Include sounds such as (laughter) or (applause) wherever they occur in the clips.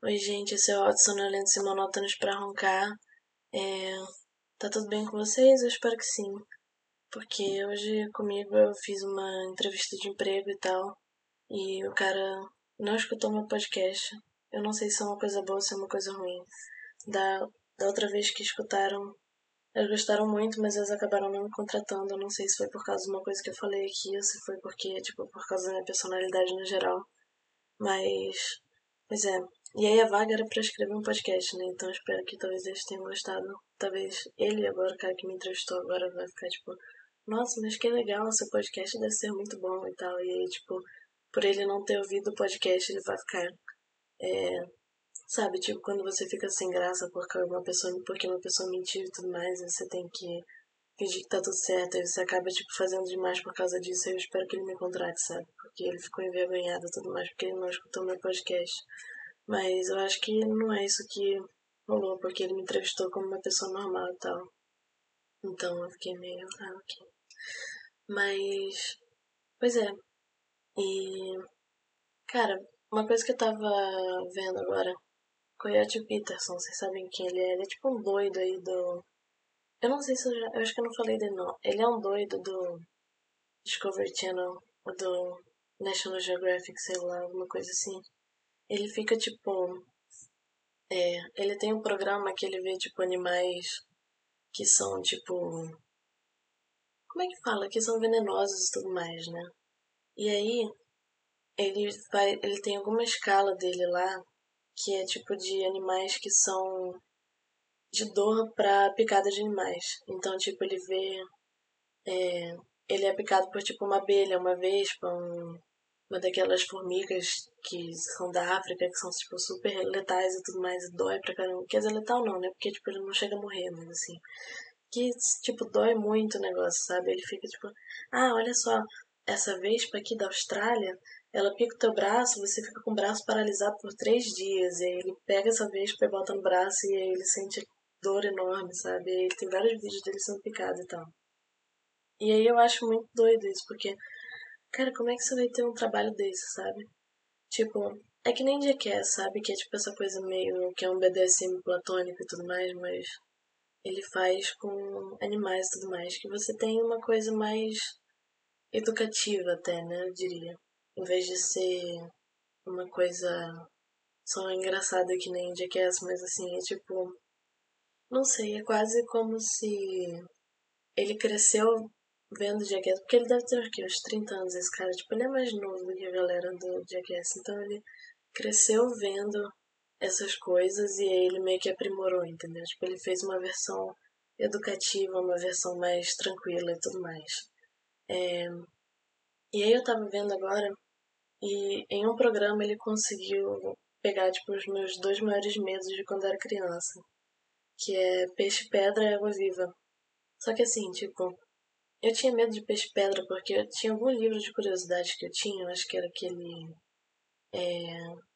Oi, gente, esse é o Otto Sonolentos e Monótonos pra Roncar. É... Tá tudo bem com vocês? Eu espero que sim. Porque hoje comigo eu fiz uma entrevista de emprego e tal. E o cara não escutou meu podcast. Eu não sei se é uma coisa boa ou se é uma coisa ruim. Da, da outra vez que escutaram, eles gostaram muito, mas eles acabaram não me contratando. Eu não sei se foi por causa de uma coisa que eu falei aqui ou se foi porque, tipo, por causa da minha personalidade no geral. Mas, pois é, e aí a vaga era pra escrever um podcast, né? Então espero que talvez eles tenham gostado. Talvez ele agora, o cara que me entrevistou agora, vai ficar tipo, nossa, mas que legal, seu podcast deve ser muito bom e tal. E aí, tipo, por ele não ter ouvido o podcast, ele vai ficar. É, sabe, tipo, quando você fica sem graça porque uma pessoa, porque uma pessoa mentiu e tudo mais, você tem que fingir que tá tudo certo, e você acaba, tipo, fazendo demais por causa disso, eu espero que ele me contrate, sabe? Porque ele ficou envergonhado e tudo mais, porque ele não escutou meu podcast. Mas eu acho que não é isso que rolou, porque ele me entrevistou como uma pessoa normal e tal. Então eu fiquei meio, ah, ok. Mas, pois é. E, cara, uma coisa que eu tava vendo agora, Coyote Peterson, vocês sabem quem ele é? Ele é tipo um doido aí do. Eu não sei se eu já. Eu acho que eu não falei dele não. Ele é um doido do Discovery Channel, ou do National Geographic, sei lá, alguma coisa assim. Ele fica tipo. É, ele tem um programa que ele vê tipo animais que são tipo. Como é que fala? Que são venenosos e tudo mais, né? E aí ele vai. Ele tem alguma escala dele lá que é tipo de animais que são de dor para picada de animais. Então, tipo, ele vê. É, ele é picado por tipo uma abelha, uma vespa, um, uma daquelas formigas que são da África, que são, tipo, super letais e tudo mais, e dói pra caramba. Quer dizer, letal não, né? Porque, tipo, ele não chega a morrer, mas assim. Que, tipo, dói muito o negócio, sabe? Ele fica, tipo, ah, olha só, essa vespa aqui da Austrália, ela pica o teu braço, você fica com o braço paralisado por três dias. E aí ele pega essa vespa e bota no braço e aí ele sente dor enorme, sabe? E ele tem vários vídeos dele sendo picado e tal. E aí eu acho muito doido isso, porque Cara, como é que você vai ter um trabalho desse, sabe? Tipo, é que nem Jackass, sabe? Que é tipo essa coisa meio que é um BDSM platônico e tudo mais, mas ele faz com animais e tudo mais. Que você tem uma coisa mais educativa até, né? Eu diria. Em vez de ser uma coisa só engraçada que nem Jackass, mas assim, é tipo. Não sei, é quase como se ele cresceu vendo Jackass, porque ele deve ter o uns 30 anos, esse cara. Tipo, ele é mais novo do que a galera do Jackass. Então ele cresceu vendo essas coisas e aí ele meio que aprimorou, entendeu? Tipo, ele fez uma versão educativa, uma versão mais tranquila e tudo mais. É... E aí eu tava vendo agora e em um programa ele conseguiu pegar, tipo, os meus dois maiores medos de quando era criança. Que é peixe-pedra e água-viva. Só que assim, tipo, eu tinha medo de peixe-pedra porque eu tinha algum livro de curiosidade que eu tinha, eu acho que era aquele. É...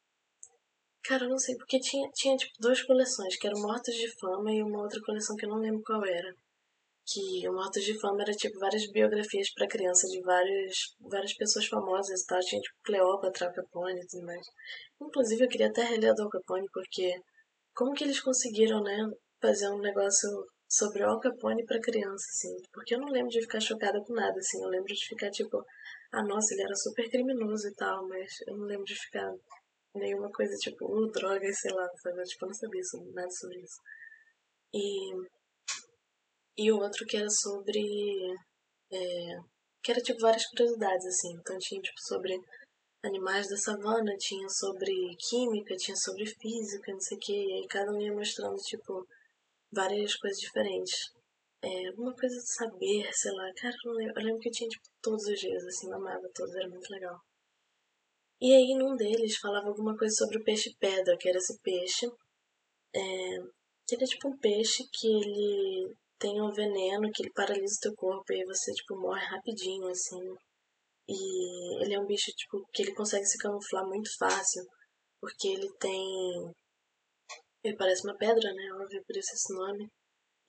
Cara, eu não sei, porque tinha, tinha tipo duas coleções, que eram Mortos de Fama e uma outra coleção que eu não lembro qual era. Que o Mortos de Fama era tipo várias biografias para criança de várias, várias pessoas famosas e tal. Tinha tipo Cleópatra, Al Capone e tudo mais. Inclusive eu queria até reler a do Capone, porque como que eles conseguiram, né, fazer um negócio sobre o Al Capone para criança, assim. Porque eu não lembro de ficar chocada com nada, assim. Eu lembro de ficar tipo, ah, nossa, ele era super criminoso e tal, mas eu não lembro de ficar nenhuma coisa tipo, uh, droga, sei lá, sabe? Tipo, eu não sabia sobre, nada sobre isso. E, e o outro que era sobre. É, que era tipo várias curiosidades, assim. Então tinha tipo sobre animais da savana, tinha sobre química, tinha sobre física, não sei o que. E aí cada um ia mostrando, tipo, várias coisas diferentes. É, alguma coisa de saber, sei lá. Cara, eu, lembro, eu lembro que eu tinha, tipo, todos os dias, assim, eu todos, era muito legal. E aí, num deles, falava alguma coisa sobre o peixe-pedra, que era esse peixe. É, ele é tipo um peixe que ele tem um veneno que ele paralisa o teu corpo e aí você, tipo, morre rapidinho, assim. E ele é um bicho, tipo, que ele consegue se camuflar muito fácil, porque ele tem ele parece uma pedra, né? Óbvio, por isso esse nome.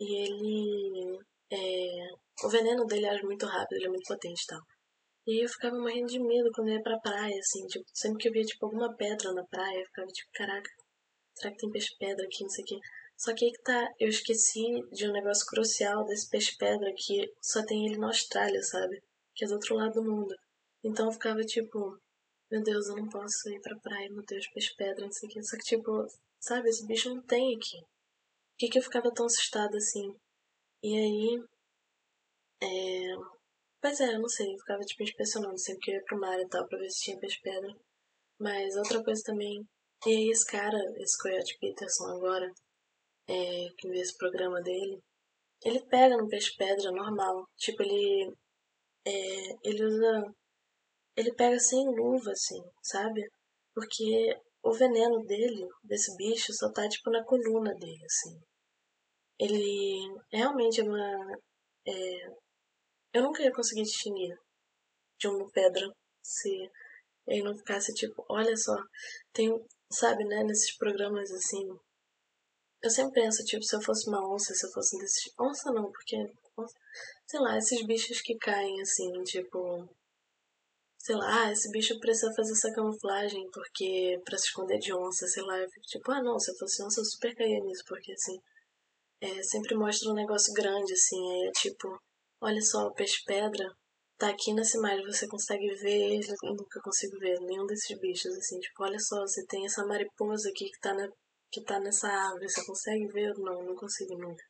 E ele. É... O veneno dele age muito rápido, ele é muito potente e tal. E eu ficava morrendo de medo quando eu ia pra praia, assim, tipo, sempre que eu via, tipo, alguma pedra na praia, eu ficava tipo, caraca, será que tem peixe-pedra aqui, não sei o quê. Só que aí que tá, eu esqueci de um negócio crucial desse peixe-pedra que só tem ele na Austrália, sabe? Que é do outro lado do mundo. Então eu ficava tipo, meu Deus, eu não posso ir pra praia, meu Deus, peixe-pedra, não sei o quê. Só que tipo, sabe, esse bicho não tem aqui. Por que, que eu ficava tão assustada assim? E aí. É... Pois é, eu não sei, eu ficava tipo inspecionando sempre que eu ia pro mar e tal, pra ver se tinha peixe-pedra. Mas outra coisa também. E aí esse cara, esse Coyote Peterson agora, é, que vê esse programa dele, ele pega no peixe-pedra normal. Tipo, ele. É, ele usa. Ele pega sem luva, assim, sabe? Porque o veneno dele, desse bicho, só tá tipo na coluna dele, assim. Ele realmente é uma. É, eu nunca ia conseguir distinguir de uma pedra se ele não ficasse tipo, olha só, tem, sabe, né, nesses programas assim. Eu sempre penso, tipo, se eu fosse uma onça, se eu fosse um desses. Onça não, porque. Sei lá, esses bichos que caem assim, tipo sei lá, ah, esse bicho precisa fazer essa camuflagem porque para se esconder de onça, sei lá, eu fico tipo, ah não, se eu fosse onça eu super caía nisso, porque assim, é, sempre mostra um negócio grande, assim, aí é tipo, olha só, o peixe-pedra tá aqui nessa imagem, você consegue ver eu nunca consigo ver nenhum desses bichos, assim, tipo, olha só, você tem essa mariposa aqui que tá, na, que tá nessa árvore, você consegue ver? Não, não consigo nunca.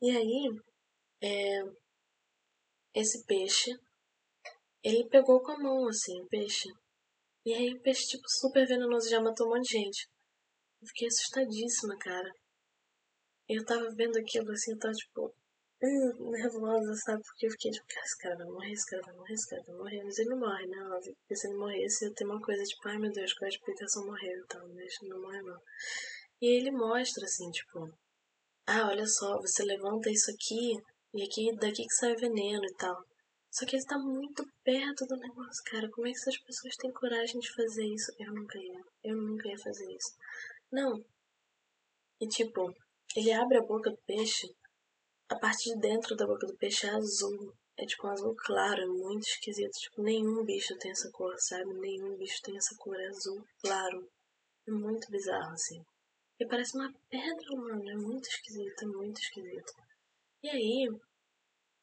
E aí, é, esse peixe ele pegou com a mão, assim, o peixe. E aí o peixe, tipo, super venenoso, já matou um monte de gente. Eu fiquei assustadíssima, cara. Eu tava vendo aquilo, assim, eu tava, tipo, hum, nervosa, sabe? Porque eu fiquei, tipo, cara, esse cara vai morrer, esse cara vai morrer, esse cara vai morrer. Mas ele não morre, né? Óbvio. Porque se ele morresse, ia ter uma coisa, tipo, ai meu Deus, qual é a explicação morreu então, deixa, não morre não. E ele mostra, assim, tipo, ah, olha só, você levanta isso aqui, e aqui, daqui que sai veneno e tal. Só que ele tá muito perto do negócio, cara. Como é que essas pessoas têm coragem de fazer isso? Eu nunca ia. Eu nunca ia fazer isso. Não. E tipo, ele abre a boca do peixe, a parte de dentro da boca do peixe é azul. É tipo um azul claro, é muito esquisito. Tipo, nenhum bicho tem essa cor, sabe? Nenhum bicho tem essa cor, é azul claro. É muito bizarro, assim. E parece uma pedra, mano. É muito esquisito, é muito esquisito. E aí,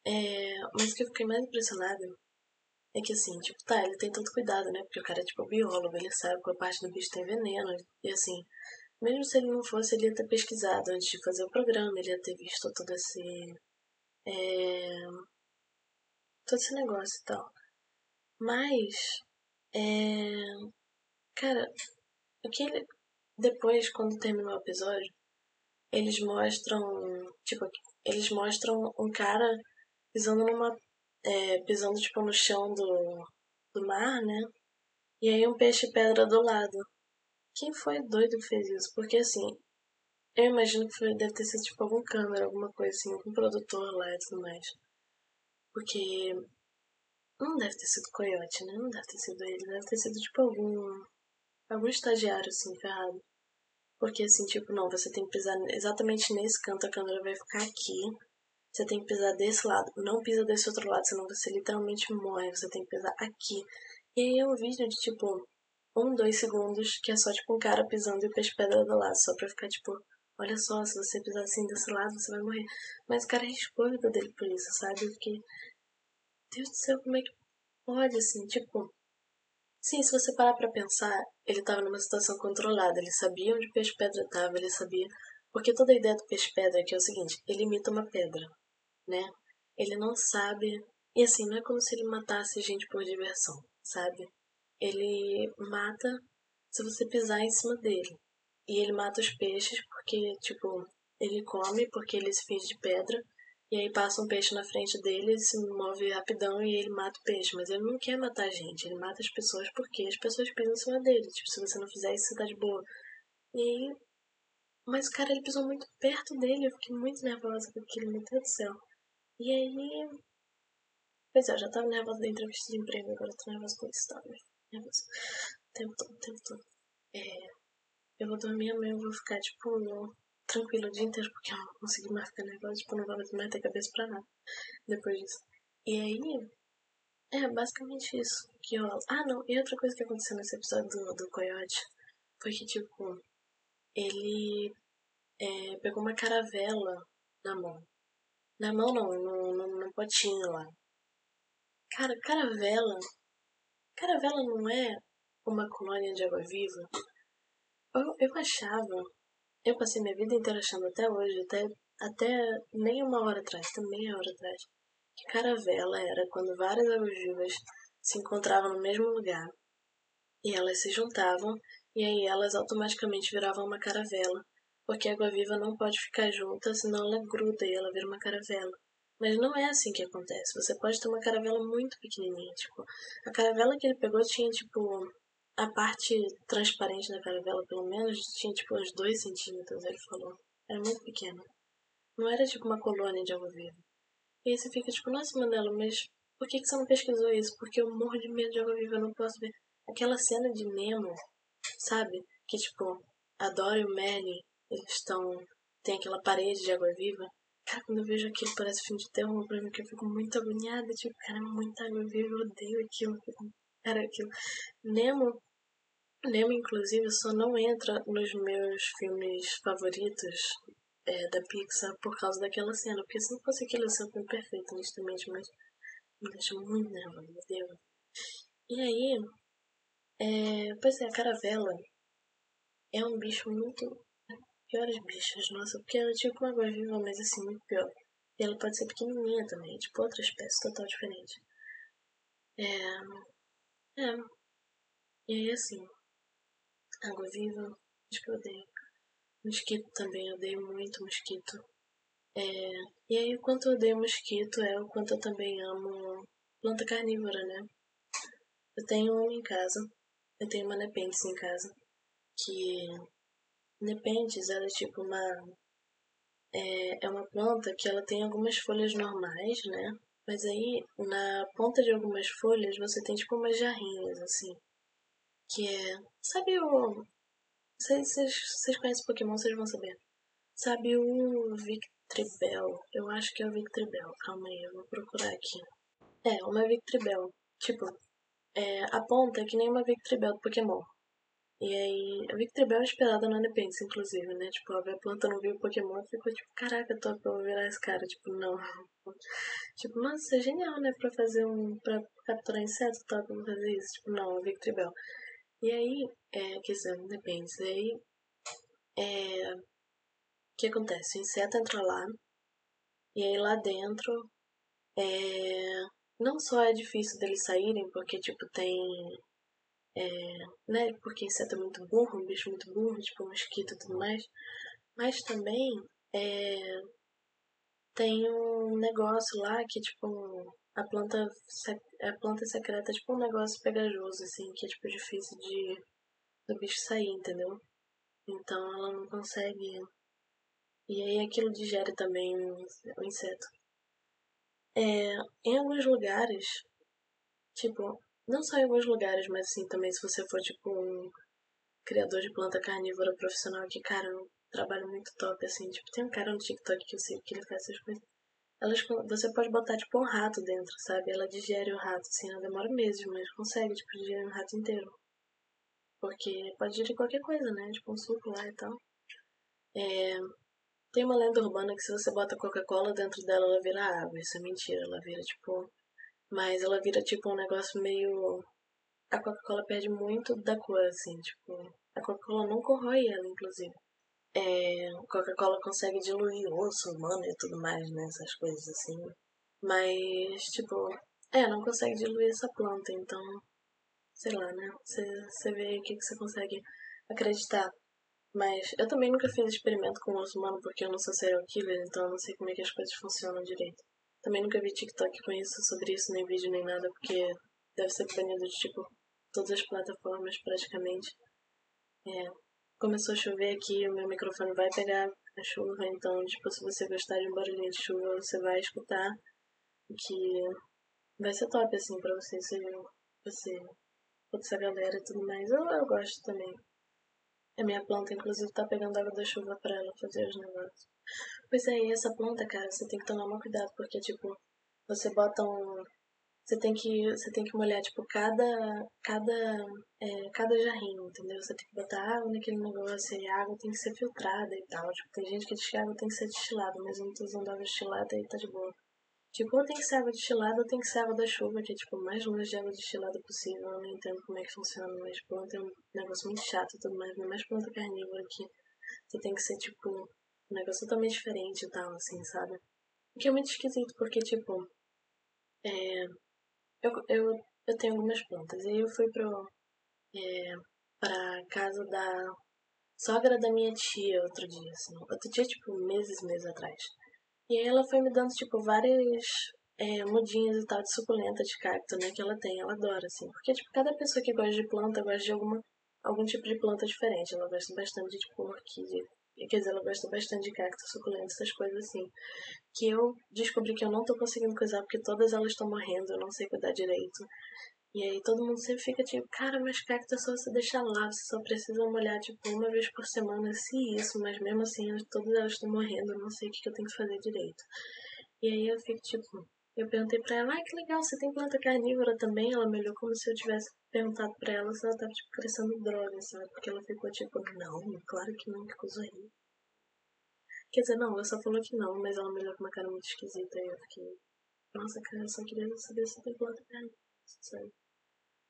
é, mas o que eu fiquei mais impressionada é que assim, tipo, tá, ele tem tanto cuidado, né? Porque o cara é tipo biólogo, ele sabe qual parte do bicho tem veneno. E assim, mesmo se ele não fosse, ele ia ter pesquisado antes de fazer o programa, ele ia ter visto todo esse. É, todo esse negócio e tal. Mas. É, cara, o que ele. Depois, quando terminou o episódio, eles mostram. Tipo, eles mostram um cara pisando numa. É, pisando tipo no chão do, do mar, né? E aí um peixe pedra do lado. Quem foi doido que fez isso? Porque assim, eu imagino que foi, deve ter sido tipo algum câmera, alguma coisa assim, algum produtor lá e tudo mais. Porque não deve ter sido coiote, né? Não deve ter sido ele, deve ter sido tipo algum. algum estagiário assim, ferrado. Porque assim, tipo, não, você tem que pisar exatamente nesse canto, a câmera vai ficar aqui. Você tem que pisar desse lado, não pisa desse outro lado, senão você literalmente morre. Você tem que pisar aqui. E aí é um vídeo de tipo um, dois segundos, que é só tipo um cara pisando e o peixe pedra do lado, só pra ficar tipo, olha só, se você pisar assim desse lado, você vai morrer. Mas o cara arriscou a vida dele por isso, sabe? Eu fiquei, Deus do céu, como é que pode, assim, tipo. Sim, se você parar pra pensar, ele tava numa situação controlada, ele sabia onde o peixe pedra tava, ele sabia. Porque toda a ideia do peixe pedra aqui é o seguinte: ele imita uma pedra né? Ele não sabe. E assim, não é como se ele matasse gente por diversão, sabe? Ele mata se você pisar em cima dele. E ele mata os peixes porque, tipo, ele come porque ele se finge de pedra. E aí passa um peixe na frente dele, ele se move rapidão e ele mata o peixe. Mas ele não quer matar a gente, ele mata as pessoas porque as pessoas pisam em cima dele. Tipo, se você não fizer isso, você tá de boa. E aí. Mas, cara, ele pisou muito perto dele, eu fiquei muito nervosa com aquilo, meu Deus do céu. E aí. Pois é, já tava nervosa da entrevista de emprego, agora tô nervosa com isso, tá? Nervosa. O tempo todo, o tempo todo. É, eu vou dormir amanhã, eu vou ficar, tipo, tranquilo o dia inteiro, porque eu não consegui mais ficar nervosa, tipo, não vou mais ter cabeça pra nada depois disso. E aí. É, basicamente isso que. Ah, não, e outra coisa que aconteceu nesse episódio do, do Coyote foi que, tipo, ele é, pegou uma caravela na mão. Na mão não, no, no, no potinho lá. Cara, caravela. Caravela não é uma colônia de água viva? Eu, eu achava. Eu passei minha vida inteira achando até hoje, até, até nem uma hora atrás, até meia hora atrás, que caravela era quando várias águas vivas se encontravam no mesmo lugar. E elas se juntavam, e aí elas automaticamente viravam uma caravela porque água-viva não pode ficar junta, senão ela gruda e ela vira uma caravela. Mas não é assim que acontece. Você pode ter uma caravela muito pequenininha. Tipo, a caravela que ele pegou tinha, tipo, a parte transparente da caravela, pelo menos, tinha, tipo, uns 2 centímetros, ele falou. Era muito pequena. Não era, tipo, uma colônia de água-viva. E aí você fica, tipo, nossa, Manela, mas por que, que você não pesquisou isso? Porque eu morro de medo de água-viva, eu não posso ver. Aquela cena de Nemo, sabe? Que, tipo, a Dory e o Manny eles estão. tem aquela parede de água viva. Cara, quando eu vejo aquilo, parece filme de terror pra mim, que eu fico muito agoniada. Tipo, cara, muita água viva, eu odeio aquilo. Cara, aquilo. Nemo. Nemo, inclusive, só não entra nos meus filmes favoritos é, da Pixar por causa daquela cena. Porque se não fosse aquilo, um filme perfeito, honestamente, mas me deixa muito nervosa, meu Deus. E aí, é, pois é, a caravela é um bicho muito piores bichos, nossa, porque ela é tipo uma água-viva, mas assim, muito pior. E ela pode ser pequenininha também, tipo outra espécie total diferente. É. É. E aí, assim, água-viva, acho que eu odeio. Mosquito também, eu odeio muito mosquito. É, e aí, o quanto eu odeio mosquito é o quanto eu também amo planta carnívora, né? Eu tenho um em casa, eu tenho uma nepenthes em casa, que Nepenthes, ela é tipo uma. É, é uma planta que ela tem algumas folhas normais, né? Mas aí, na ponta de algumas folhas, você tem tipo umas jarrinhas, assim. Que é. Sabe o. Vocês, conhecem Pokémon, vocês vão saber. Sabe o Victribel? Eu acho que é o Victribel. Calma aí, eu vou procurar aqui. É, uma Victribel. Tipo, é, a ponta é que nem uma Victribel do Pokémon. E aí, a Victreebel é inspirada na Nepenthes, inclusive, né? Tipo, a planta não viu o Pokémon ficou tipo, caraca, top, eu vou virar esse cara. Tipo, não. (laughs) tipo, nossa, isso é genial, né? Pra fazer um. pra capturar inseto, eu vou fazer isso. Tipo, não, a Victreebel. E aí, é, quer dizer, Nepenthes. E aí, é. O que acontece? O inseto entra lá, e aí lá dentro, é. Não só é difícil deles saírem, porque, tipo, tem é, né, porque inseto é muito burro, um bicho muito burro, tipo mosquito e tudo mais, mas também é, tem um negócio lá que tipo a planta a planta secreta é tipo um negócio pegajoso assim que é tipo difícil de do bicho sair, entendeu? Então ela não consegue e aí aquilo digere também o inseto. É, em alguns lugares, tipo, não só em alguns lugares, mas assim, também se você for tipo um criador de planta carnívora profissional que, cara, um trabalho muito top, assim, tipo, tem um cara no TikTok que eu sei que ele faz essas coisas. Elas, você pode botar, tipo, um rato dentro, sabe? Ela digere o rato, assim, ela demora meses, mas consegue, tipo, digerir um rato inteiro. Porque pode digerir qualquer coisa, né? Tipo, um suco lá e tal. É... Tem uma lenda urbana que se você bota Coca-Cola dentro dela, ela vira água. Isso é mentira, ela vira, tipo, mas ela vira tipo um negócio meio. A Coca-Cola perde muito da cor, assim, tipo. A Coca-Cola não corrói ela, inclusive. É, a Coca-Cola consegue diluir osso humano e tudo mais, né? Essas coisas assim. Mas, tipo, é, não consegue diluir essa planta, então. Sei lá, né? Você vê o que, você consegue acreditar. Mas eu também nunca fiz experimento com osso humano porque eu não sou serial killer, então eu não sei como é que as coisas funcionam direito. Também nunca vi TikTok com isso, sobre isso, nem vídeo, nem nada, porque deve ser banido de, tipo, todas as plataformas, praticamente. É, começou a chover aqui, o meu microfone vai pegar a chuva, então, tipo, se você gostar de um barulhinho de chuva, você vai escutar, que vai ser top, assim, pra você, se você, toda essa galera e tudo mais. Eu, eu gosto também. A minha planta, inclusive, tá pegando água da chuva pra ela fazer os negócios. Pois é, e essa planta, cara, você tem que tomar muito cuidado, porque, tipo, você bota um. você tem que você tem que molhar tipo cada cada é, cada jarrinho, entendeu? Você tem que botar água naquele negócio e a água tem que ser filtrada e tal. Tipo, tem gente que diz que a água tem que ser destilada, mas eu não tô usando água destilada e tá de boa. Tipo, ou tem que ser água destilada ou tem que ser água da chuva, que é tipo mais longe de água destilada possível. Eu não entendo como é que funciona, mas planta é um negócio muito chato e tudo mais, ainda mais planta carnívora aqui. Você tem que ser tipo um negócio totalmente diferente e tal, assim, sabe? O que é muito esquisito, porque tipo. É, eu, eu, eu tenho algumas plantas. E eu fui pro, é, pra casa da sogra da minha tia outro dia, assim. Outro dia, tipo, meses, meses atrás. E aí ela foi me dando, tipo, várias é, mudinhas e tal de suculenta de cacto, né? Que ela tem, ela adora, assim. Porque, tipo, cada pessoa que gosta de planta gosta de alguma, algum tipo de planta diferente. Ela gosta bastante de, tipo, orquídea. Quer dizer, ela gosta bastante de cacto, suculenta, essas coisas assim. Que eu descobri que eu não tô conseguindo cuidar porque todas elas estão morrendo, eu não sei cuidar direito. E aí todo mundo sempre fica tipo, cara, mas cacto é só você deixar lá, você só precisa molhar tipo uma vez por semana, se isso, mas mesmo assim todas elas estão morrendo, eu não sei o que, que eu tenho que fazer direito. E aí eu fico tipo, eu perguntei pra ela, ah, que legal, você tem planta carnívora também? Ela me olhou como se eu tivesse perguntado pra ela se ela tava tipo crescendo droga, sabe? Porque ela ficou tipo, não, claro que não, que coisa horrível. Quer dizer, não, ela só falou que não, mas ela me olhou com uma cara muito esquisita e eu fiquei, nossa, cara, eu só queria saber se tem planta carnívora, sabe?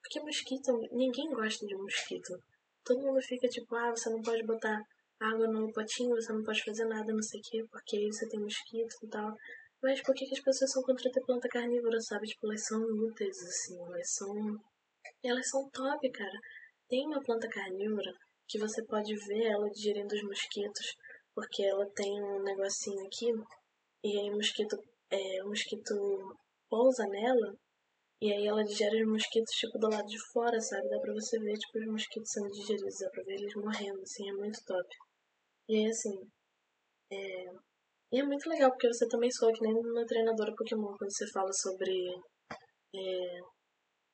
Porque mosquito, ninguém gosta de mosquito. Todo mundo fica tipo, ah, você não pode botar água no potinho, você não pode fazer nada, não sei o quê, porque aí você tem mosquito e tal. Mas por que, que as pessoas são contra ter planta carnívora, sabe? Tipo, elas são úteis, assim, elas são. Elas são top, cara. Tem uma planta carnívora que você pode ver ela digerindo os mosquitos, porque ela tem um negocinho aqui, e aí o mosquito, é, o mosquito pousa nela e aí ela digere os mosquitos, tipo, do lado de fora, sabe? Dá pra você ver, tipo, os mosquitos sendo digeridos, dá pra ver eles morrendo, assim, é muito top. E aí, assim, é... E é muito legal, porque você também soa que nem uma treinadora Pokémon, quando você fala sobre... É...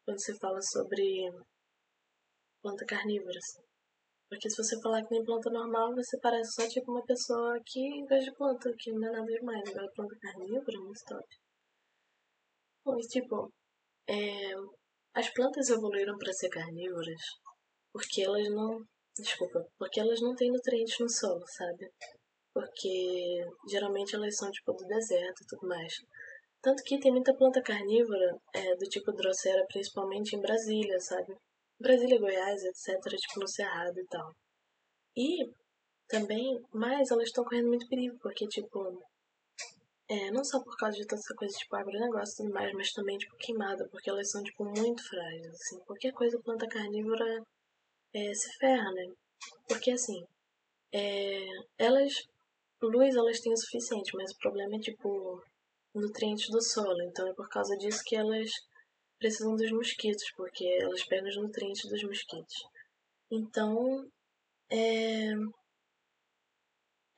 Quando você fala sobre planta carnívora, assim. Porque se você falar que nem planta normal, você parece só, tipo, uma pessoa que de planta, que não é nada demais. Agora, planta carnívora é muito top. Bom, e, tipo, é, as plantas evoluíram para ser carnívoras porque elas não. Desculpa, porque elas não têm nutrientes no solo, sabe? Porque geralmente elas são tipo do deserto e tudo mais. Tanto que tem muita planta carnívora é, do tipo Drosera, principalmente em Brasília, sabe? Brasília, Goiás, etc., tipo no Cerrado e tal. E também, mas elas estão correndo muito perigo, porque, tipo, é, não só por causa de toda essa coisa, tipo, agronegócio e tudo mais, mas também, tipo, queimada, porque elas são, tipo, muito frágeis, assim. Qualquer coisa planta carnívora é, se ferra, né? Porque, assim, é, elas, luz elas têm o suficiente, mas o problema é, tipo, nutrientes do solo. Então é por causa disso que elas precisam dos mosquitos, porque elas pegam os nutrientes dos mosquitos. Então, é,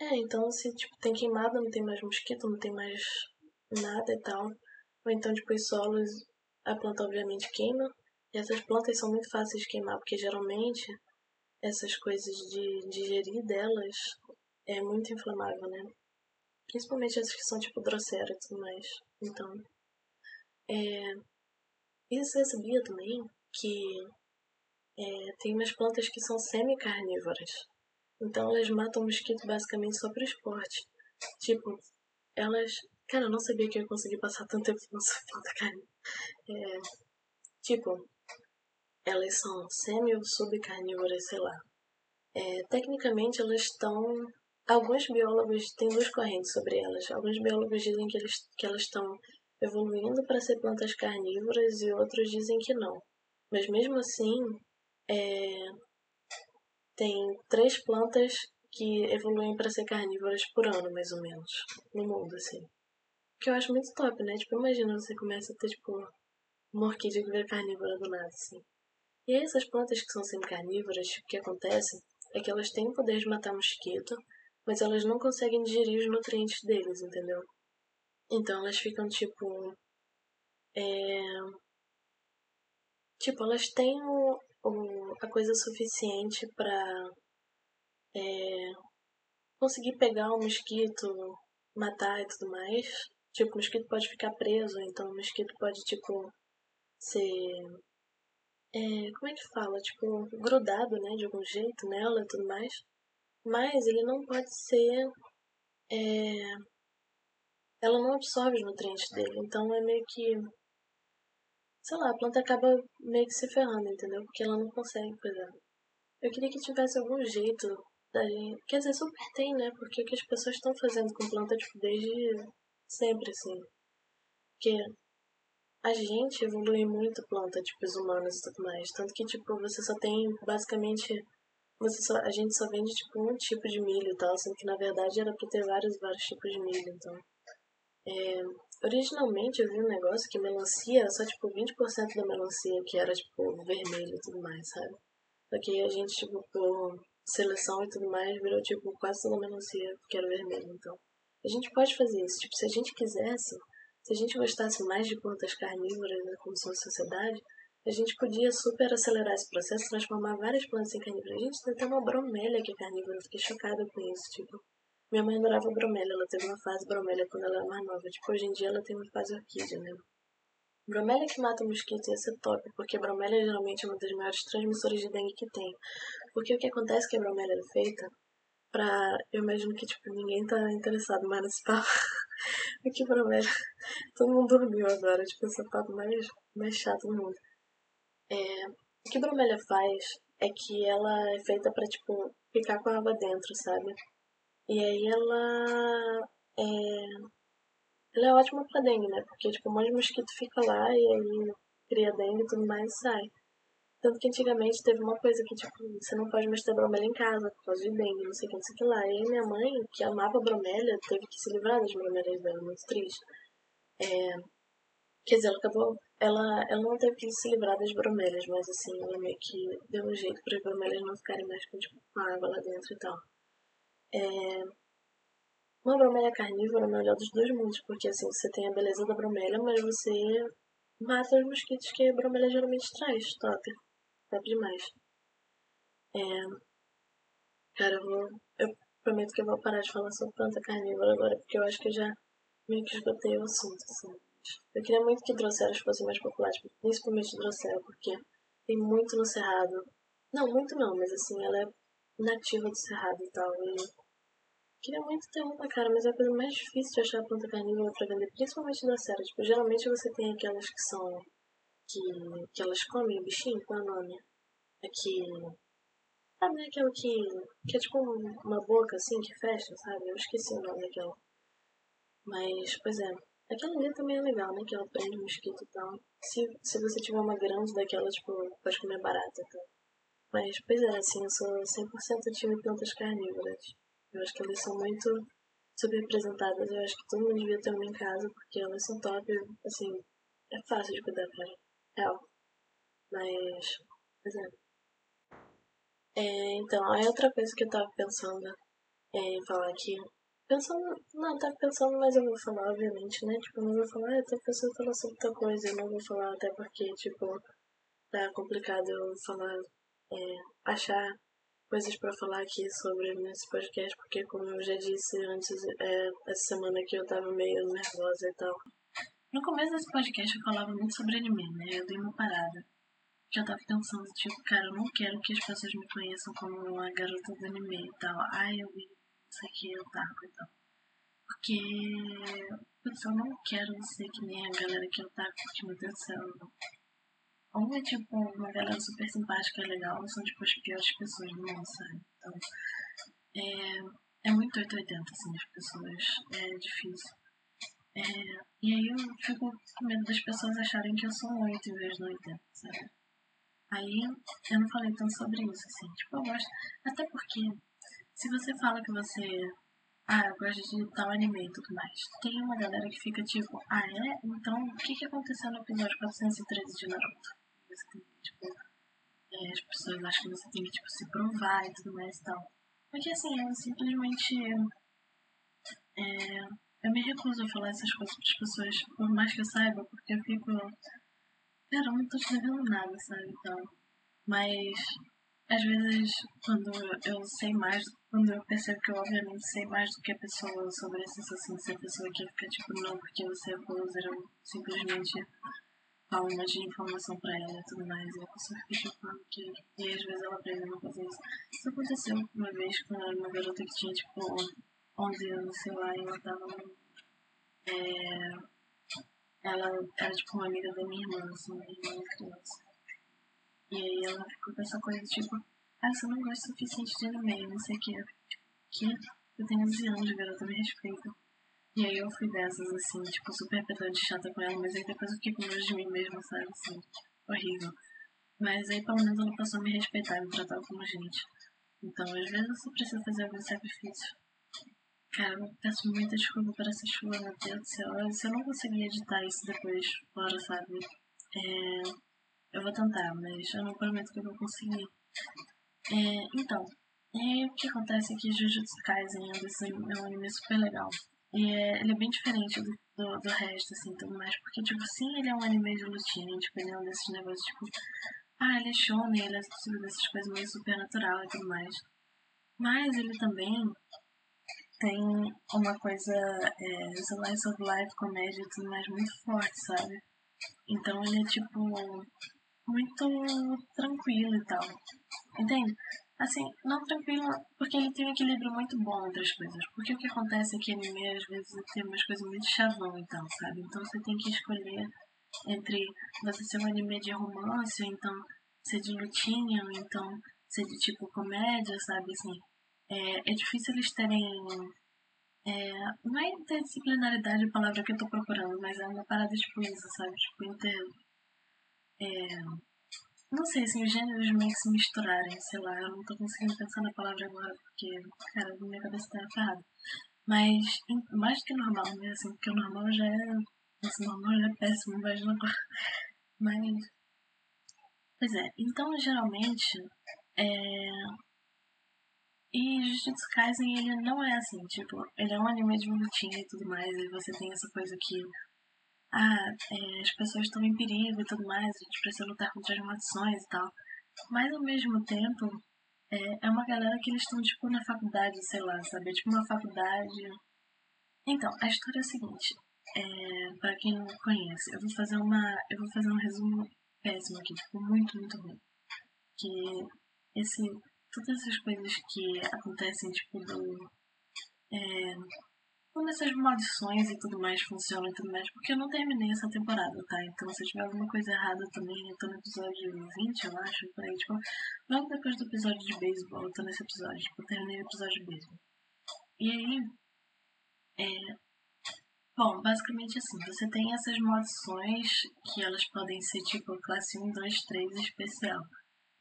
é, então se tipo, tem queimada, não tem mais mosquito, não tem mais nada e tal. Ou então, tipo, os solos, a planta obviamente queima. E essas plantas são muito fáceis de queimar, porque geralmente essas coisas de digerir delas é muito inflamável, né? Principalmente essas que são tipo drosera e tudo mais. Então, é... E você sabia também que é, tem umas plantas que são semi-carnívoras. Então elas matam mosquito basicamente só pro esporte. Tipo, elas. Cara, eu não sabia que eu ia conseguir passar tanto tempo nessa planta carne. É, tipo, elas são semi ou subcarnívoras, sei lá. É, tecnicamente elas estão. Alguns biólogos têm duas correntes sobre elas. Alguns biólogos dizem que, eles, que elas estão evoluindo para ser plantas carnívoras e outros dizem que não. Mas mesmo assim, é, tem três plantas que evoluem para ser carnívoras por ano, mais ou menos, no mundo, assim. Que eu acho muito top, né? Tipo, imagina você começa a ter, tipo, uma orquídea que vira carnívora do nada, assim. E essas plantas que são semi-carnívoras, o que acontece é que elas têm o poder de matar mosquito, mas elas não conseguem digerir os nutrientes deles, entendeu? Então elas ficam, tipo... É... Tipo, elas têm o, o, a coisa suficiente para é, conseguir pegar o mosquito, matar e tudo mais. Tipo, o mosquito pode ficar preso, então o mosquito pode, tipo, ser. É, como é que fala? Tipo, grudado, né? De algum jeito nela e tudo mais. Mas ele não pode ser. É, ela não absorve os nutrientes dele. Então é meio que. Sei lá, a planta acaba meio que se ferrando, entendeu? Porque ela não consegue cuidar. Eu queria que tivesse algum jeito da gente. Quer dizer, super tem, né? Porque o que as pessoas estão fazendo com planta, tipo, desde sempre, assim. Porque a gente evolui muito planta, tipo, os humanos e tudo mais. Tanto que, tipo, você só tem, basicamente, você só, a gente só vende, tipo, um tipo de milho e tal, sendo que, na verdade, era pra ter vários, vários tipos de milho, então... É, originalmente eu vi um negócio que melancia era só, tipo, 20% da melancia que era, tipo, vermelho e tudo mais, sabe? Só que a gente, tipo, por seleção e tudo mais, virou, tipo, quase toda melancia que era vermelho, então... A gente pode fazer isso, tipo, se a gente quisesse se a gente gostasse mais de plantas carnívoras né, como sua sociedade, a gente podia super acelerar esse processo, transformar várias plantas em. A gente tem até uma bromélia que é carnívora, eu fiquei chocada com isso, tipo... Minha mãe adorava bromélia, ela teve uma fase bromélia quando ela era mais nova. Tipo, hoje em dia ela tem uma fase orquídea, né? Bromélia que mata mosquito ia ser top, porque bromélia geralmente é uma das maiores transmissoras de dengue que tem. Porque o que acontece é que a bromélia é feita pra. Eu imagino que, tipo, ninguém tá interessado mais nesse papo. (laughs) o que bromélia. Todo mundo dormiu agora, tipo, esse papo mais, mais chato do mundo. É, o que bromélia faz é que ela é feita pra, tipo, ficar com a água dentro, sabe? E aí ela. É, ela é ótima pra dengue, né? Porque, tipo, um monte de mosquito fica lá e aí cria dengue e tudo mais e sai. Tanto que antigamente teve uma coisa que, tipo, você não pode mais ter bromélia em casa por causa de dengue, não sei o que, não sei o que lá. E aí minha mãe, que amava bromélia, teve que se livrar das bromélias dela, muito triste. É, quer dizer, ela acabou. Ela, ela não teve que se livrar das bromélias, mas assim, ela meio que deu um jeito para as bromélias não ficarem mais com, tipo, água lá dentro e tal. É, uma bromélia carnívora é melhor dos dois mundos, porque assim, você tem a beleza da bromélia, mas você mata os mosquitos que a bromélia geralmente traz, top top demais. É, cara, eu, vou, eu prometo que eu vou parar de falar sobre planta carnívora agora, porque eu acho que eu já meio que esgotei o assunto, assim. Eu queria muito que Drosseras fosse mais popular, tipo, principalmente Drossera, porque tem muito no Cerrado. Não, muito não, mas assim, ela é nativa do Cerrado e tal. E queria muito ter uma, cara, mas é a coisa mais difícil de achar planta carnívora pra vender, principalmente Drossera. Tipo, geralmente você tem aquelas que são que, que elas comem o bichinho, é o nome? É que. Sabe, né? Aquela que. que é tipo uma boca assim que fecha, sabe? Eu esqueci o nome daquela. Mas, pois é. Aquela ali também é legal, né? Que ela prende mosquito e tal. Se, se você tiver uma grande daquela, tipo, pode comer barata e tal. Mas, pois é, assim, eu sou 100% time plantas carnívoras. Eu acho que elas são muito subrepresentadas. Eu acho que todo mundo devia ter uma em casa, porque elas são top, assim, é fácil de cuidar pra real. Mas, por exemplo. É, então, aí outra coisa que eu tava pensando é, em falar aqui. Pensando, não, tava pensando, mas eu vou falar, obviamente, né? Tipo, não vou falar, ah, eu tô pensando falar sobre outra coisa, eu não vou falar até porque, tipo, tá complicado eu falar, é, achar coisas para falar aqui sobre nesse podcast, porque como eu já disse antes, é, essa semana aqui eu tava meio nervosa e tal. No começo desse podcast eu falava muito sobre anime, né? Eu dei uma parada. Que eu tava pensando, tipo, cara, eu não quero que as pessoas me conheçam como uma garota do anime e tal. Ai, eu vi isso aqui, eu taco e tal. Porque, putz, eu não quero ser que nem a galera que eu taco, porque, meu Deus do céu. Ou é, tipo, uma galera super simpática e legal, ou são, tipo, as piores pessoas do mundo, sabe? Então, é, é muito 880, assim, as pessoas. É difícil. É, e aí eu fico com medo das pessoas acharem que eu sou um 8 em vez de 80, sabe? Aí eu não falei tanto sobre isso, assim. Tipo, eu gosto. Até porque, se você fala que você. Ah, eu gosto de tal anime e tudo mais. Tem uma galera que fica tipo, ah, é? Então, o que, que aconteceu no episódio 413 de Naruto? Você tem, tipo, é, as pessoas acham que você tem que, tipo, se provar e tudo mais e tal. Porque, assim, eu simplesmente. É, eu me recuso a falar essas coisas para as pessoas, por mais que eu saiba, porque eu fico. Cara, eu não tô te nada, sabe? Então. Mas. Às vezes, quando eu sei mais, quando eu percebo que eu obviamente sei mais do que a pessoa sobre a sensação de ser a pessoa que fica tipo, não, porque você é poser, eu simplesmente falo um monte de informação pra ela e tudo mais. E a pessoa fica chocando que. E às vezes ela aprende a não fazer isso. Isso aconteceu uma vez com uma garota que tinha tipo 11 anos, sei lá, e ela tava. É, ela era tipo uma amiga da minha irmã, assim, minha irmã criança. E aí ela ficou com essa coisa tipo, ah, você não gosta o suficiente de anime, não sei o que. Que? Eu tenho 11 anos, garota, me respeita. E aí eu fui dessas, assim, tipo, super pedante chata com ela, mas aí depois eu fiquei com medo de mim mesma, sabe, assim, horrível. Mas aí pelo menos ela passou a me respeitar, me tratar como gente. Então, às vezes você precisa fazer algum sacrifício. Cara, eu peço muita desculpa por essa chuva, meu Deus do céu. Se eu não conseguir editar isso depois, fora, sabe? É... Eu vou tentar, mas eu não prometo que eu vou conseguir. É... Então, e o que acontece é que Jujutsu Kaisen é um anime super legal. E é, ele é bem diferente do, do, do, resto, assim, tudo mais. Porque, tipo, sim, ele é um anime de lutinha, tipo, ele é um desses negócios, tipo... Ah, ele é shonen, ele é tudo dessas coisas meio supernatural e tudo mais. Mas ele também tem uma coisa, é, slice of life, comédia e tudo mais muito forte, sabe? Então ele é, tipo, muito tranquilo e tal. Entende? Assim, não tranquilo, porque ele tem um equilíbrio muito bom entre as coisas. Porque o que acontece é que anime às vezes tem umas coisas muito chavão e tal, sabe? Então você tem que escolher entre você ser um anime de romance, ou então ser de lutinha, ou então ser de tipo comédia, sabe? Assim, é, é difícil eles terem. É, não é interdisciplinaridade a palavra que eu tô procurando, mas é uma parada tipo isso, sabe? Tipo, inter. É, não sei, assim, os gêneros meio que se misturarem, sei lá, eu não tô conseguindo pensar na palavra agora, porque, cara, minha cabeça tá ferrada. Mas, mais do que normal, né, assim, porque o normal já é. Esse normal já é péssimo, imagina agora. Mas. Pois é, então, geralmente. É... E Jujutsu Kaisen, ele não é assim, tipo, ele é um anime de lutinha e tudo mais, e você tem essa coisa que ah, é, as pessoas estão em perigo e tudo mais, a gente precisa lutar contra as maldições e tal. Mas ao mesmo tempo, é, é uma galera que eles estão tipo na faculdade, sei lá, sabe? É tipo uma faculdade. Então, a história é a seguinte, é, para quem não conhece, eu vou fazer uma. Eu vou fazer um resumo péssimo aqui, tipo, muito, muito ruim. Que esse. Todas essas coisas que acontecem, tipo, do. É, como essas maldições e tudo mais funcionam e tudo mais, porque eu não terminei essa temporada, tá? Então se tiver alguma coisa errada também, eu tô no episódio 20, eu acho, por aí, tipo, logo depois do episódio de beisebol, eu tô nesse episódio, tipo, eu terminei o episódio de beisebol. E aí, é... Bom, basicamente assim, você tem essas maldições que elas podem ser tipo classe 1, 2, 3 especial.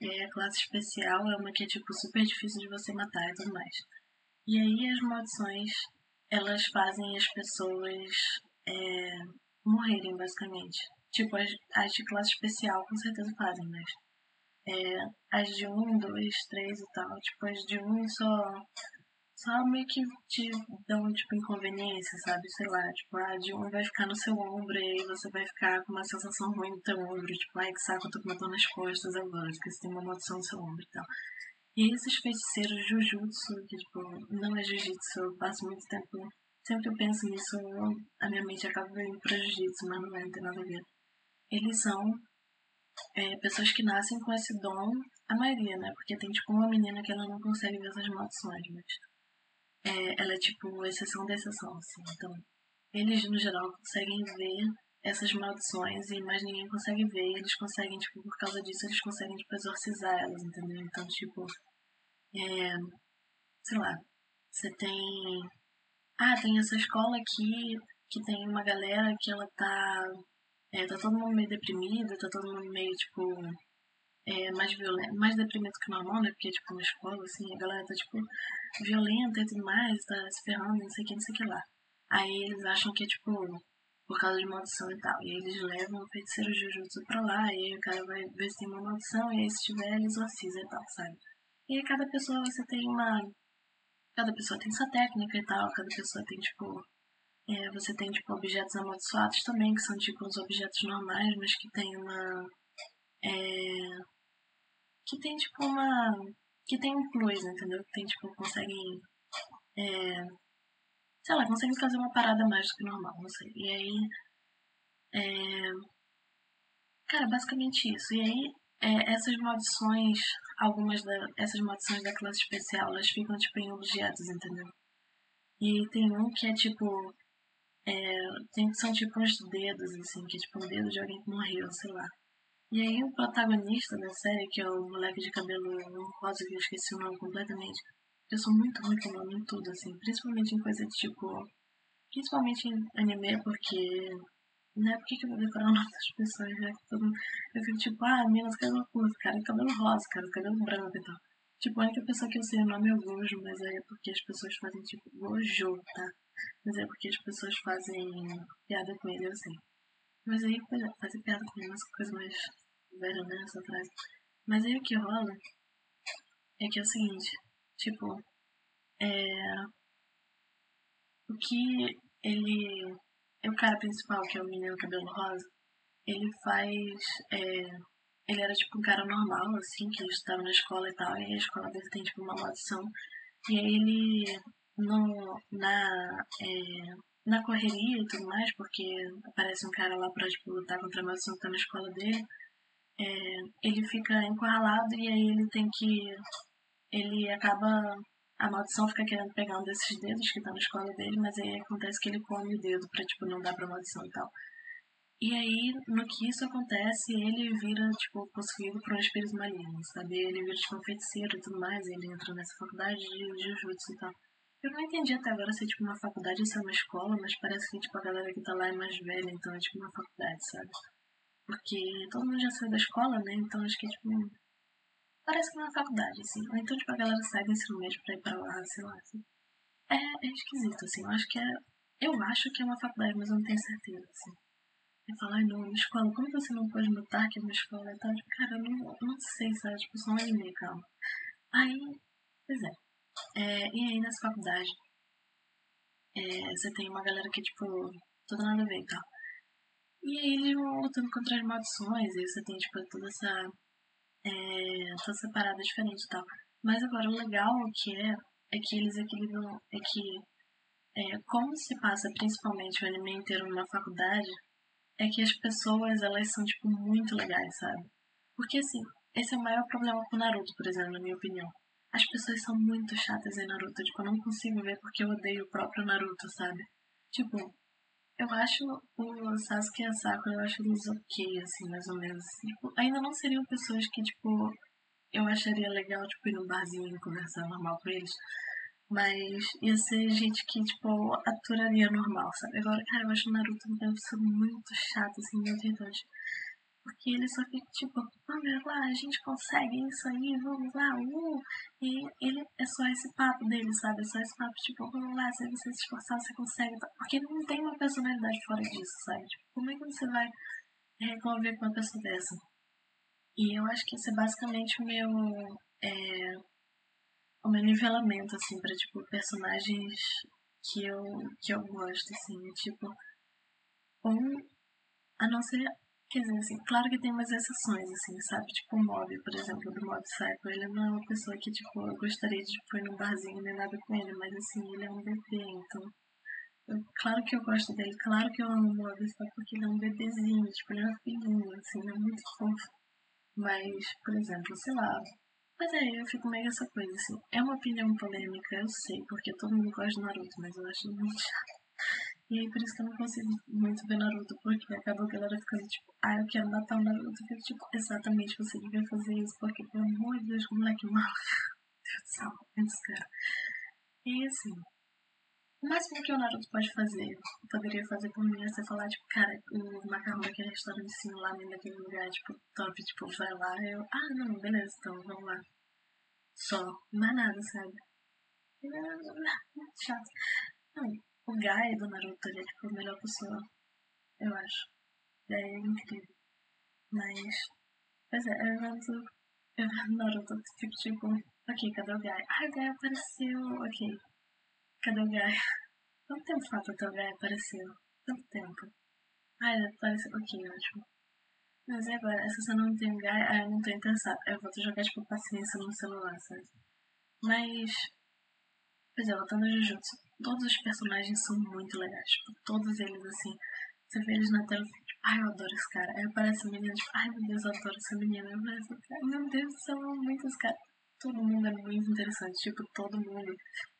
E aí a classe especial é uma que é tipo super difícil de você matar e tudo mais. E aí as maldições elas fazem as pessoas é, morrerem, basicamente. Tipo, as, as de classe especial com certeza fazem, mas é, as de 1, 2, 3 e tal, tipo, as de 1 só, só meio que te dão, tipo, inconveniência, sabe? Sei lá, tipo, a de 1 vai ficar no seu ombro e aí você vai ficar com uma sensação ruim no teu ombro, tipo, ai que saco, eu tô com uma dor nas costas agora, porque você tem uma maldição no seu ombro e tal. E esses feiticeiros Jujutsu, que tipo, não é Jiu-Jitsu, eu passo muito tempo. Sempre que eu penso nisso, a minha mente acaba indo pra Jiu-Jitsu, mas não, é, não tem nada a ver. Eles são é, pessoas que nascem com esse dom, a maioria, né? Porque tem tipo uma menina que ela não consegue ver essas maldições, mas é, ela é tipo exceção da exceção, assim. Então, eles no geral conseguem ver essas maldições e mais ninguém consegue ver. E eles conseguem, tipo, por causa disso, eles conseguem, tipo, exorcizar elas, entendeu? Então, tipo, é, sei lá, você tem. Ah, tem essa escola aqui que tem uma galera que ela tá. É, tá todo mundo meio deprimido, tá todo mundo meio, tipo, é, mais violento, mais deprimido que normal, né? Porque, tipo, na escola, assim, a galera tá, tipo, violenta e tudo mais, tá se ferrando, não sei o que, não sei o que lá. Aí eles acham que é, tipo, por causa de maldição e tal. E aí eles levam o feiticeiro Jujutsu pra lá, e aí o cara vai ver se tem uma maldição, e aí se tiver, ele exorciza e tal, sabe? E aí cada pessoa você tem uma. Cada pessoa tem sua técnica e tal, cada pessoa tem, tipo. É, você tem, tipo, objetos amaldiçoados também, que são, tipo, os objetos normais, mas que tem uma. É, que tem, tipo, uma. Que tem um plus, entendeu? Que tem, tipo, conseguem. É, sei lá, conseguem fazer uma parada mais do que normal, não sei. E aí. É... Cara, basicamente isso. E aí, é, essas maldições, algumas da, essas maldições da classe especial, elas ficam tipo em objetos, entendeu? E tem um que é tipo. É, tem, são tipo uns dedos, assim, que é tipo um dedo de alguém que morreu, sei lá. E aí o protagonista da série, que é o moleque de cabelo rosa, que eu esqueci o nome completamente. Eu sou muito ruim nome em tudo, assim, principalmente em coisa de tipo. Principalmente em anime, porque né? Por que, que eu vou decorar o nome das pessoas, que todo. Eu fico tipo, ah, menos cabelo curto, cara, cabelo rosa, cara, cabelo branco e tal. Tipo, a única pessoa que eu sei o nome é Gojo, mas aí é porque as pessoas fazem tipo Gojo, tá? Mas é porque as pessoas fazem piada com ele, eu sei. Mas aí, fazer piada com ele é uma coisa mais velha, né, essa frase. Mas aí o que rola é que é o seguinte, tipo, é... O que ele e o cara principal, que é o menino cabelo rosa, ele faz. É, ele era tipo um cara normal, assim, que estava na escola e tal, e a escola dele tem tipo uma maldição. E aí ele, no, na, é, na correria e tudo mais, porque aparece um cara lá pra tipo, lutar contra a maldição que tá na escola dele, é, ele fica encurralado e aí ele tem que. Ele acaba a maldição fica querendo pegar um desses dedos que tá na escola dele, mas aí acontece que ele come o dedo pra, tipo, não dar pra maldição e tal. E aí, no que isso acontece, ele vira, tipo, possuído por um espírito maligno, sabe? Ele vira, tipo, um feiticeiro e tudo mais, ele entra nessa faculdade de Jujutsu e tal. Eu não entendi até agora se é, tipo, uma faculdade ou se é uma escola, mas parece que, tipo, a galera que tá lá é mais velha, então é, tipo, uma faculdade, sabe? Porque todo mundo já saiu da escola, né? Então acho que tipo, Parece que uma faculdade, assim. Ou então, tipo, a galera sai do ensino médio pra ir pra lá, sei lá, assim. É, é esquisito, assim. Eu acho que é. Eu acho que é uma faculdade, mas eu não tenho certeza, assim. E falar, ai, não, uma escola, como você não pode notar que é uma escola e tal? Tipo, cara, eu não, não sei, sabe? Tipo, só um anime, calma. Aí, pois é. é. E aí, nessa faculdade, é, você tem uma galera que, tipo, tudo nada a ver e tal. E aí eles vão lutando contra as maldições, e você tem, tipo, toda essa é, são separadas diferente e tal. Mas agora o legal que é, é que eles equilibram, é que é, como se passa principalmente o anime inteiro numa faculdade, é que as pessoas, elas são, tipo, muito legais, sabe? Porque, assim, esse é o maior problema com Naruto, por exemplo, na minha opinião. As pessoas são muito chatas em Naruto, tipo, eu não consigo ver porque eu odeio o próprio Naruto, sabe? Tipo, eu acho o Sasuke e a Sakura, eu acho eles ok, assim, mais ou menos. Tipo, ainda não seriam pessoas que, tipo, eu acharia legal, tipo, ir num barzinho e conversar normal com eles. Mas ia ser gente que, tipo, aturaria normal, sabe? Agora, cara, eu acho o Naruto uma pessoa muito chata, assim, muito irritante. Porque ele só fica tipo, vamos lá, a gente consegue isso aí, vamos lá, uh! E ele é só esse papo dele, sabe? É só esse papo, tipo, vamos lá, se você se esforçar, você consegue. Porque não tem uma personalidade fora disso, sabe? Tipo, como é que você vai conviver com uma pessoa dessa? E eu acho que esse é basicamente o meu. É, o meu nivelamento, assim, pra, tipo, personagens que eu, que eu gosto, assim. Tipo, um, a não ser Quer dizer, assim, claro que tem umas exceções, assim, sabe? Tipo o Mob, por exemplo, do Mob Psycho. Ele não é uma pessoa que, tipo, eu gostaria de tipo, ir num barzinho nem nada com ele, mas, assim, ele é um bebê, então... Eu, claro que eu gosto dele, claro que eu amo o Mob só porque ele é um bebezinho, tipo, ele é um filhinho, assim, ele é muito fofo. Mas, por exemplo, sei lá... Mas é, eu fico meio essa coisa, assim. É uma opinião polêmica, eu sei, porque todo mundo gosta de Naruto, mas eu acho muito chato. E aí por isso que eu não consigo muito ver Naruto, porque acabou a galera ficando tipo, ah, eu quero matar o Naruto. Eu fico tipo, exatamente, você devia fazer isso, porque pelo amor de Deus, que moleque mal. (laughs) Deus do céu, muito cara. E assim, o máximo que o Naruto pode fazer, poderia fazer por mim, é você falar, tipo, cara, o macarrão daquele restaurantezinho lá naquele lugar, tipo, top, tipo, vai lá, eu, ah, não, beleza, então, vamos lá. Só, mais nada, sabe? (laughs) Chato. Não, o Guy do Naruto, ele é tipo a melhor pessoa. Eu acho. Guy é incrível. Mas. Pois é, eu vendo. Eu vendo Naruto, tipo, tipo, ok, cadê o Guy? Ah, o Guy apareceu, ok. Cadê o Guy? (laughs) Quanto tempo falta até o Guy apareceu? Quanto tempo? Ah, ele apareceu, ok, ótimo. Mas e agora? Essa cena não tem Guy? Ah, eu não tô interessado. Eu vou jogar, tipo, paciência no celular, sabe? Mas. Pois é, voltando ao Jujutsu todos os personagens são muito legais. Tipo, todos eles, assim, você vê eles na tela, tipo, ai, eu adoro esse cara. Aí aparece a menina, tipo, ai meu Deus, eu adoro essa menina. Eu penso, meu Deus do céu, eu amo muito esse cara. Todo mundo é muito interessante, tipo, todo mundo.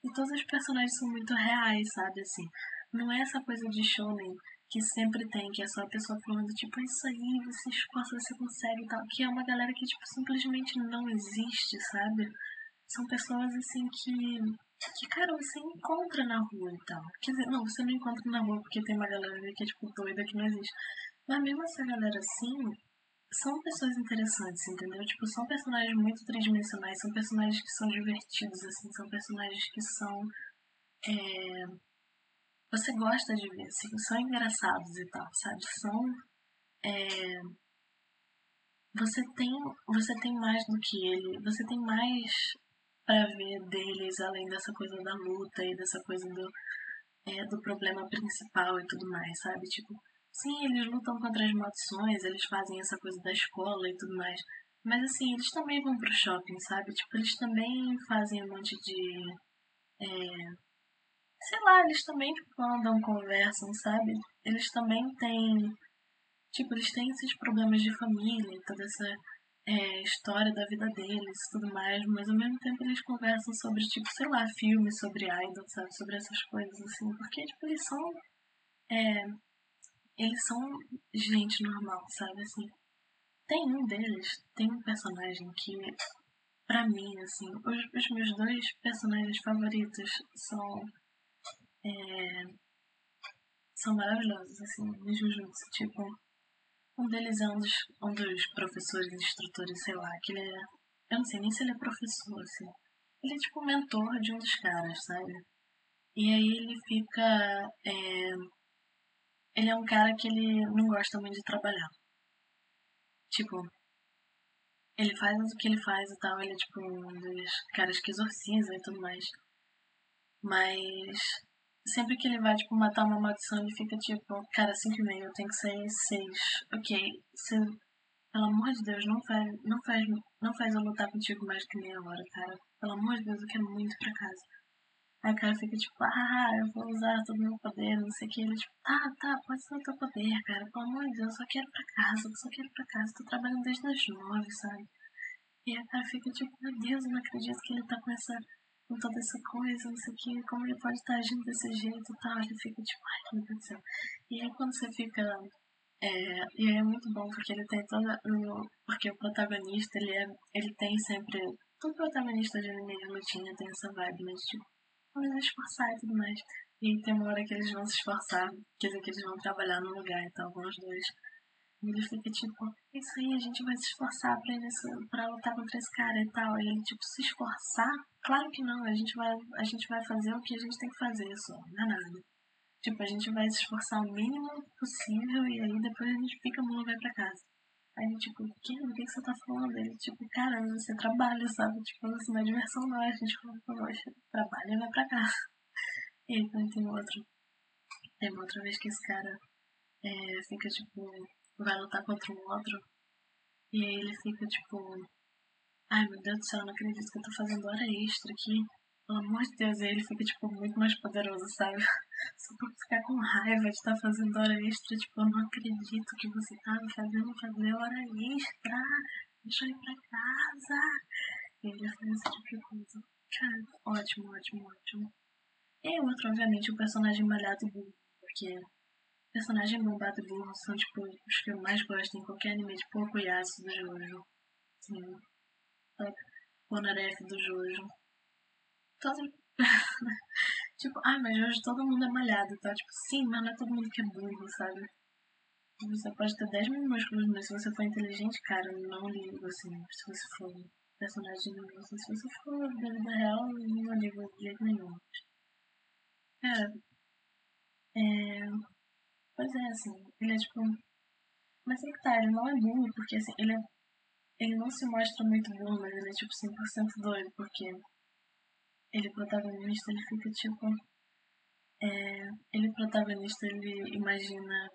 E todos os personagens são muito reais, sabe, assim. Não é essa coisa de shonen que sempre tem, que é só a pessoa falando, tipo, é isso aí, você esforça, você consegue e tal. Que é uma galera que, tipo, simplesmente não existe, sabe? São pessoas, assim, que que, cara, você encontra na rua e tal. Quer dizer, não, você não encontra na rua porque tem uma galera que é, tipo, doida que não existe. Mas mesmo essa galera assim, são pessoas interessantes, entendeu? Tipo, são personagens muito tridimensionais, são personagens que são divertidos, assim, são personagens que são. É... Você gosta de ver, assim, são engraçados e tal, sabe? São. É... Você tem, você tem mais do que ele, você tem mais para ver deles, além dessa coisa da luta e dessa coisa do, é, do problema principal e tudo mais, sabe? Tipo, sim, eles lutam contra as maldições, eles fazem essa coisa da escola e tudo mais. Mas assim, eles também vão pro shopping, sabe? Tipo, eles também fazem um monte de. É, sei lá, eles também tipo, andam, conversam, sabe? Eles também têm. Tipo, eles têm esses problemas de família, toda essa é, história da vida deles e tudo mais, mas ao mesmo tempo eles conversam sobre, tipo, sei lá, filmes sobre idol, sabe? Sobre essas coisas, assim, porque, tipo, eles são. É, eles são gente normal, sabe? Assim, tem um deles, tem um personagem que, pra mim, assim, os, os meus dois personagens favoritos são. É, são maravilhosos, assim, em Jujutsu, tipo um deles é um dos, um dos professores, instrutores, sei lá, que ele é. Eu não sei nem se ele é professor, assim. Ele é tipo mentor de um dos caras, sabe? E aí ele fica. É, ele é um cara que ele não gosta muito de trabalhar. Tipo, ele faz o que ele faz e tal, ele é tipo um dos caras que exorciza e tudo mais. Mas sempre que ele vai, tipo, matar uma maldição, ele fica tipo, cara, 5 e meio, eu tenho que sair 6. Ok, se, pelo amor de Deus, não faz, não faz, não faz eu lutar contigo mais que meia hora, cara. Pelo amor de Deus, eu quero muito pra casa. Aí o cara fica tipo, ah, eu vou usar todo o meu poder, não sei o que. Ele tipo, tá, tá, pode ser o teu poder, cara. Pelo amor de Deus, eu só quero pra casa, eu só quero pra casa. Tô trabalhando desde as nove, sabe? E aí o cara fica tipo, meu Deus, eu não acredito que ele tá com essa com toda essa coisa, não sei o que, como ele pode estar agindo desse jeito e tal. Ele fica tipo, ai, meu Deus do céu. E aí quando você fica. É, e aí é muito bom porque ele tem toda. Porque o protagonista, ele, é, ele tem sempre. Todo protagonista de anime de lutinha tem essa vibe, né? Tipo, vamos esforçar e tudo mais. E tem uma hora que eles vão se esforçar, quer dizer que eles vão trabalhar no lugar, então os dois. E ele fica tipo, isso aí, a gente vai se esforçar pra, ele, pra lutar contra esse cara e tal. E ele, tipo, se esforçar? Claro que não, a gente vai, a gente vai fazer o que a gente tem que fazer só, não é nada. Tipo, a gente vai se esforçar o mínimo possível e aí depois a gente fica no vai pra casa. Aí, tipo, que, o que, você tá falando? Ele, tipo, cara, você trabalha, sabe? Tipo, isso não é diversão não. A gente poxa, trabalha e vai pra casa. (laughs) E aí também tem outro. Tem uma outra vez que esse cara é, fica, tipo, vai lutar contra um outro. E aí ele fica tipo. Ai meu Deus do céu, não acredito que eu tô fazendo hora extra aqui. Pelo amor de Deus, e aí ele fica tipo muito mais poderoso, sabe? (laughs) Só por ficar com raiva de estar tá fazendo hora extra, tipo, eu não acredito que você tá me fazendo fazer hora extra. Deixa eu ir pra casa. E ele faz esse tipo de coisa. Cara, ótimo, ótimo, ótimo. E outro, obviamente, o personagem malhado burro, porque personagem bombado e burro são, tipo, os que eu mais gosto em qualquer anime, tipo o Okuyasu do Jojo. Sim. O Onaref do Jojo. Todo... (laughs) tipo, ah, mas hoje todo mundo é malhado, tá? Tipo, sim, mas não é todo mundo que é burro, sabe? Você pode ter 10 mil músculos, mas se você for inteligente, cara, não ligo, assim, se você for personagem, assim, se você for da vida real, não ligo de jeito nenhum. Cara, é... Pois é, assim, ele é tipo. Mas é que tá, ele não é burro, porque assim, ele é... Ele não se mostra muito burro, mas ele é tipo 100% doido, porque ele é protagonista, ele fica tipo. É... Ele é protagonista, ele imagina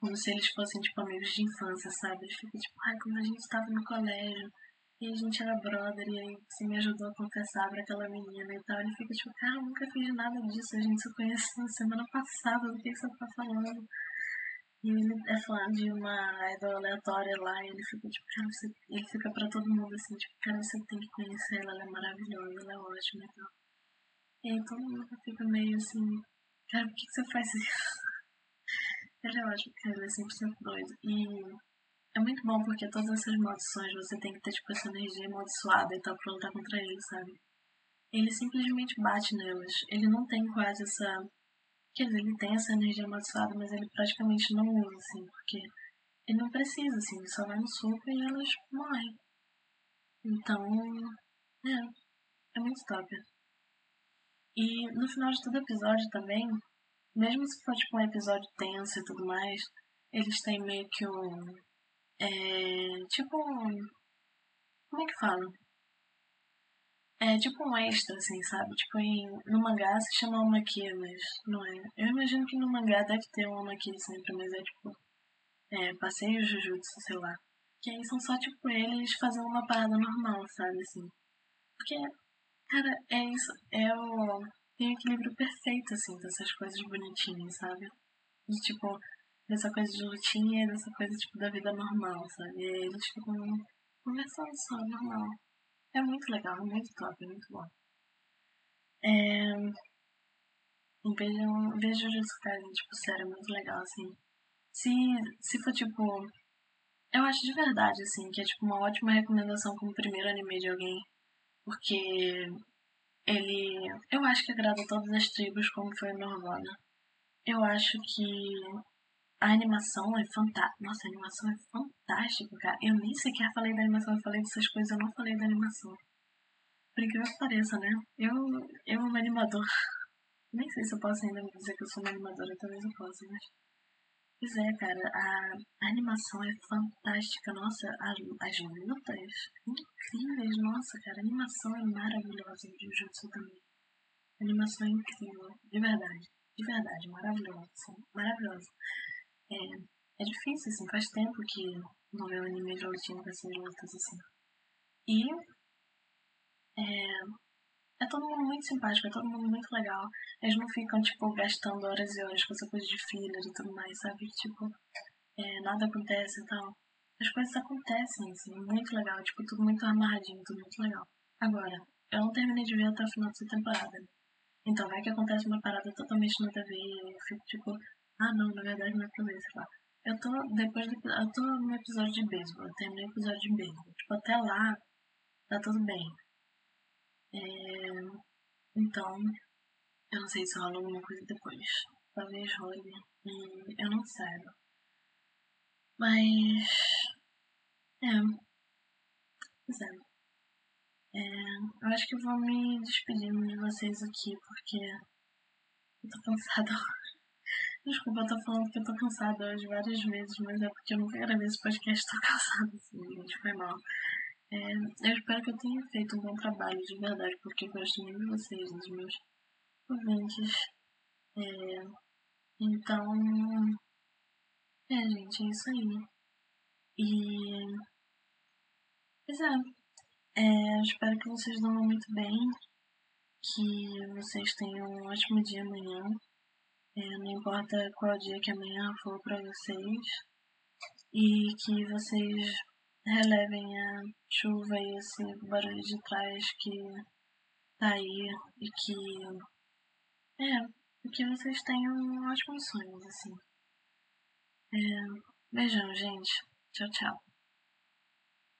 como se eles fossem tipo amigos de infância, sabe? Ele fica tipo, ai, quando a gente estava no colégio, e a gente era brother, e aí você me ajudou a confessar pra aquela menina e tal. Ele fica tipo, cara, eu nunca fiz nada disso, a gente se conheceu semana passada, do que, que você tá falando? E ele é fã de uma idol aleatória lá, e ele fica, tipo, cara, você... ele fica pra todo mundo assim, tipo, cara, você tem que conhecer ela, ela é maravilhosa, ela é ótima e tal. E aí todo mundo fica meio assim, cara, por que, que você faz isso? (laughs) ele é ótimo, cara, ele é 100% doido. E é muito bom porque todas essas maldições você tem que ter, tipo, essa energia amaldiçoada e tal pra lutar contra ele, sabe? Ele simplesmente bate nelas. Ele não tem quase essa Quer dizer, ele tem essa energia amaldiçoada, mas ele praticamente não usa, assim, porque ele não precisa, assim, ele só vai no soco e elas morrem. Então, é, é muito top. E no final de todo episódio também, mesmo se for tipo um episódio tenso e tudo mais, eles têm meio que um. É, tipo. Como é que fala? É tipo um extra, assim, sabe? Tipo, em, no mangá se chama Omaki, mas não é. Eu imagino que no mangá deve ter um Omaki sempre, mas é tipo. É, passeio Jujutsu, sei lá. Que aí são só, tipo, eles fazendo uma parada normal, sabe? Assim. Porque, cara, é isso. É o. Tem o equilíbrio perfeito, assim, dessas coisas bonitinhas, sabe? De tipo, dessa coisa de lutinha dessa coisa, tipo, da vida normal, sabe? E eles ficam conversando só, normal. É muito legal, muito top, muito bom. É... Vejo, vejo Jujutsu Kaisen, tipo, sério, é muito legal, assim. Se, se for, tipo... Eu acho de verdade, assim, que é, tipo, uma ótima recomendação como primeiro anime de alguém. Porque ele... Eu acho que agrada todas as tribos, como foi o Nirvana. Eu acho que a animação é fantástica. Nossa, a animação é fantástica, cara. Eu nem sequer falei da animação, eu falei dessas coisas, eu não falei da animação. Por incrível que pareça, né? Eu, eu um animador. (laughs) Nem sei se eu posso ainda dizer que eu sou uma animadora, talvez eu possa, mas. Pois é, cara, a, a animação é fantástica. Nossa, as, as lutas incríveis. Nossa, cara, a animação é maravilhosa em Jujutsu também. A animação é incrível, de verdade. De verdade, maravilhosa. Maravilhosa. É, é difícil, assim, faz tempo que não vê um anime de lutinha com essas lutas, assim. E é, é todo mundo muito simpático, é todo mundo muito legal. Eles não ficam, tipo, gastando horas e horas com essa coisa de filler e tudo mais, sabe? Tipo, é, nada acontece e tal. As coisas acontecem, assim, muito legal. Tipo, tudo muito amarradinho, tudo muito legal. Agora, eu não terminei de ver até o final dessa temporada. Então vai que acontece uma parada totalmente nada a ver eu fico tipo, ah não, na verdade não é ver, sei lá. Eu tô, depois do, eu tô no episódio de beisebol, eu terminei o episódio de beisebol. Tipo, até lá, tá tudo bem. É, então, eu não sei se rola alguma coisa depois. Talvez role. Eu não saiba. Mas. É. Pois é. é. Eu acho que eu vou me despedindo de vocês aqui porque eu tô cansada (laughs) Desculpa, eu tô falando que eu tô cansada hoje várias vezes, mas é porque eu nunca gravei esse podcast, tô (laughs) cansada, assim, gente, foi mal. É, eu espero que eu tenha feito um bom trabalho de verdade, porque eu gosto muito de vocês, dos meus ouvintes. É, então, é, gente, é isso aí. E. Pois é, é, espero que vocês dormam muito bem, que vocês tenham um ótimo dia amanhã. É, não importa qual dia que amanhã for para vocês. E que vocês relevem a chuva e esse barulho de trás que tá aí e que é que vocês tenham ótimos sonhos assim. É, beijão gente. Tchau tchau